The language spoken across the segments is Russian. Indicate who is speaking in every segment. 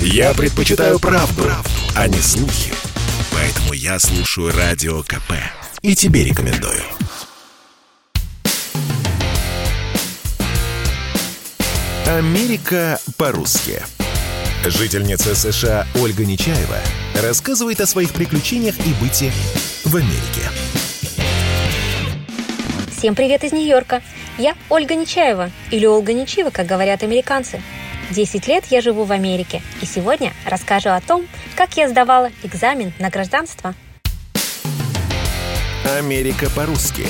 Speaker 1: Я предпочитаю правду, правду, а не слухи. Поэтому я слушаю Радио КП. И тебе рекомендую. Америка по-русски. Жительница США Ольга Нечаева рассказывает о своих приключениях и быте в Америке.
Speaker 2: Всем привет из Нью-Йорка. Я Ольга Нечаева, или Ольга Нечива, как говорят американцы. 10 лет я живу в Америке, и сегодня расскажу о том, как я сдавала экзамен на гражданство.
Speaker 1: Америка по-русски.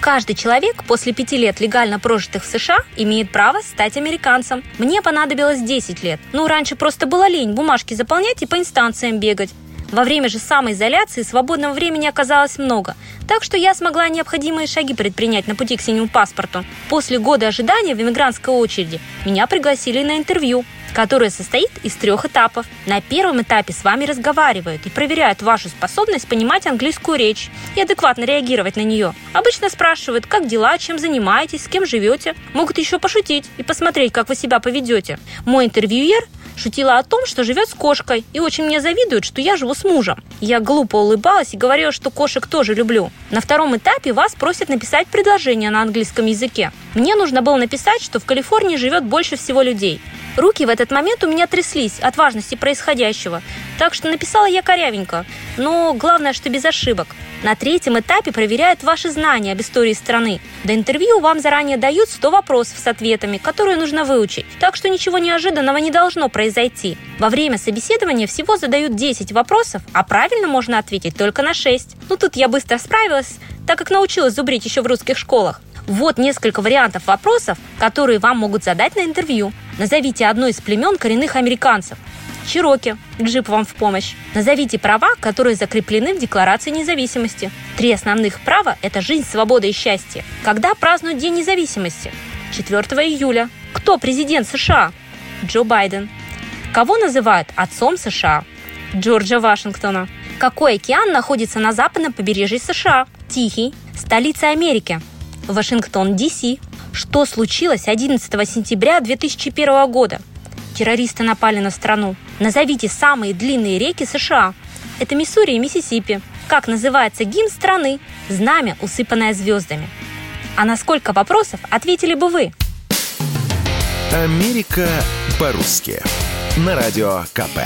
Speaker 2: Каждый человек после пяти лет легально прожитых в США имеет право стать американцем. Мне понадобилось 10 лет. Ну, раньше просто было лень бумажки заполнять и по инстанциям бегать. Во время же самоизоляции свободного времени оказалось много, так что я смогла необходимые шаги предпринять на пути к синему паспорту. После года ожидания в иммигрантской очереди меня пригласили на интервью, которое состоит из трех этапов. На первом этапе с вами разговаривают и проверяют вашу способность понимать английскую речь и адекватно реагировать на нее. Обычно спрашивают, как дела, чем занимаетесь, с кем живете. Могут еще пошутить и посмотреть, как вы себя поведете. Мой интервьюер шутила о том, что живет с кошкой и очень мне завидует, что я живу с мужем. Я глупо улыбалась и говорила, что кошек тоже люблю. На втором этапе вас просят написать предложение на английском языке. Мне нужно было написать, что в Калифорнии живет больше всего людей. Руки в этот момент у меня тряслись от важности происходящего, так что написала я корявенько, но главное, что без ошибок. На третьем этапе проверяют ваши знания об истории страны. До интервью вам заранее дают 100 вопросов с ответами, которые нужно выучить, так что ничего неожиданного не должно произойти. Во время собеседования всего задают 10 вопросов, а правильно можно ответить только на 6. Ну тут я быстро справилась, так как научилась зубрить еще в русских школах. Вот несколько вариантов вопросов, которые вам могут задать на интервью. Назовите одно из племен коренных американцев. Чироки. Джип вам в помощь. Назовите права, которые закреплены в Декларации независимости. Три основных права – это жизнь, свобода и счастье. Когда празднуют День независимости? 4 июля. Кто президент США? Джо Байден. Кого называют отцом США? Джорджа Вашингтона. Какой океан находится на западном побережье США? Тихий. Столица Америки. Вашингтон, Д.С. Что случилось 11 сентября 2001 года? Террористы напали на страну. Назовите самые длинные реки США. Это Миссури и Миссисипи. Как называется гимн страны? Знамя, усыпанное звездами. А на сколько вопросов ответили бы вы?
Speaker 1: Америка по-русски. На радио КП.